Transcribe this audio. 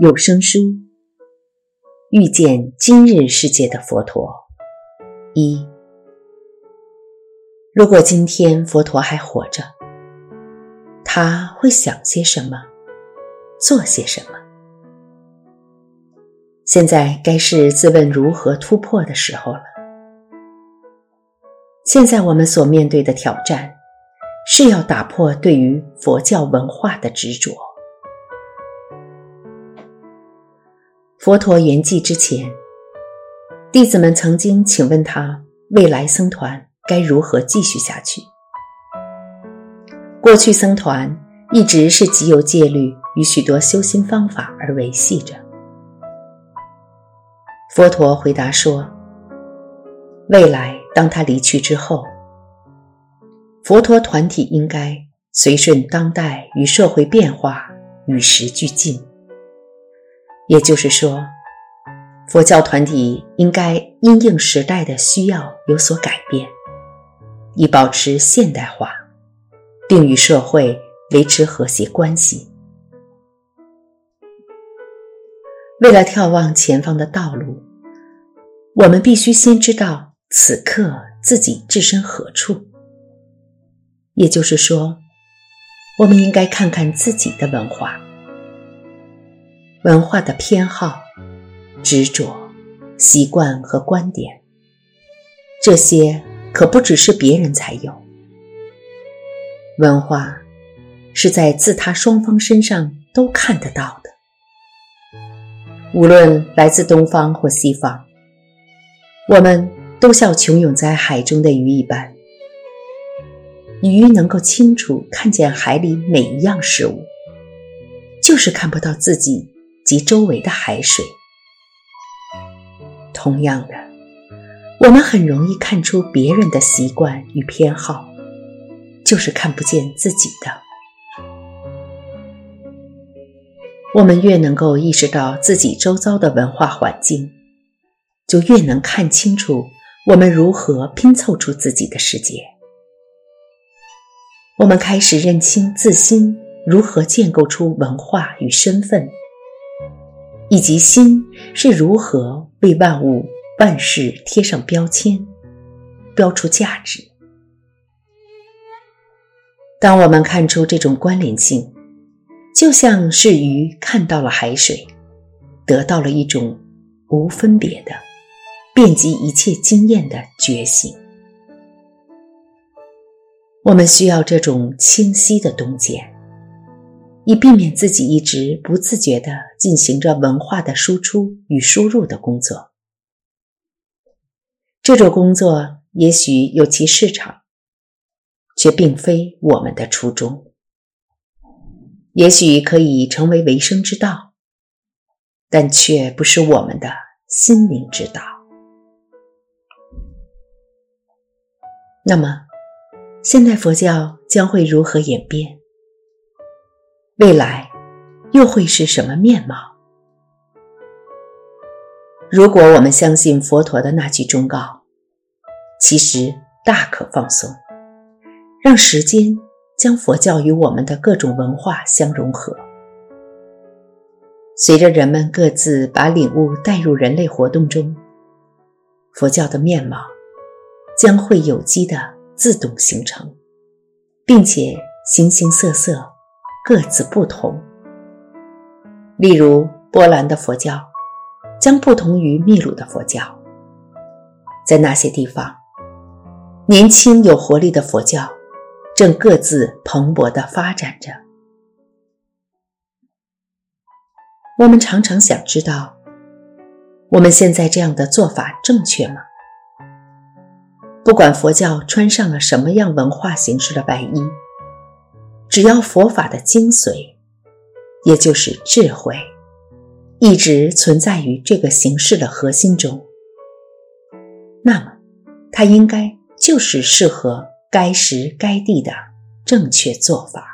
有声书，遇见今日世界的佛陀。一，如果今天佛陀还活着，他会想些什么，做些什么？现在该是自问如何突破的时候了。现在我们所面对的挑战，是要打破对于佛教文化的执着。佛陀圆寂之前，弟子们曾经请问他，未来僧团该如何继续下去？过去僧团一直是极有戒律与许多修心方法而维系着。佛陀回答说：“未来当他离去之后，佛陀团体应该随顺当代与社会变化，与时俱进。”也就是说，佛教团体应该因应时代的需要有所改变，以保持现代化，并与社会维持和谐关系。为了眺望前方的道路，我们必须先知道此刻自己置身何处。也就是说，我们应该看看自己的文化。文化的偏好、执着、习惯和观点，这些可不只是别人才有。文化是在自他双方身上都看得到的，无论来自东方或西方，我们都像穷涌在海中的鱼一般，鱼能够清楚看见海里每一样事物，就是看不到自己。及周围的海水。同样的，我们很容易看出别人的习惯与偏好，就是看不见自己的。我们越能够意识到自己周遭的文化环境，就越能看清楚我们如何拼凑出自己的世界。我们开始认清自心如何建构出文化与身份。以及心是如何为万物万事贴上标签，标出价值。当我们看出这种关联性，就像是鱼看到了海水，得到了一种无分别的、遍及一切经验的觉醒。我们需要这种清晰的洞见。以避免自己一直不自觉地进行着文化的输出与输入的工作。这种工作也许有其市场，却并非我们的初衷。也许可以成为维生之道，但却不是我们的心灵之道。那么，现代佛教将会如何演变？未来又会是什么面貌？如果我们相信佛陀的那句忠告，其实大可放松，让时间将佛教与我们的各种文化相融合。随着人们各自把领悟带入人类活动中，佛教的面貌将会有机的自动形成，并且形形色色。各自不同。例如，波兰的佛教将不同于秘鲁的佛教。在那些地方，年轻有活力的佛教正各自蓬勃地发展着。我们常常想知道，我们现在这样的做法正确吗？不管佛教穿上了什么样文化形式的外衣。只要佛法的精髓，也就是智慧，一直存在于这个形式的核心中，那么它应该就是适合该时该地的正确做法。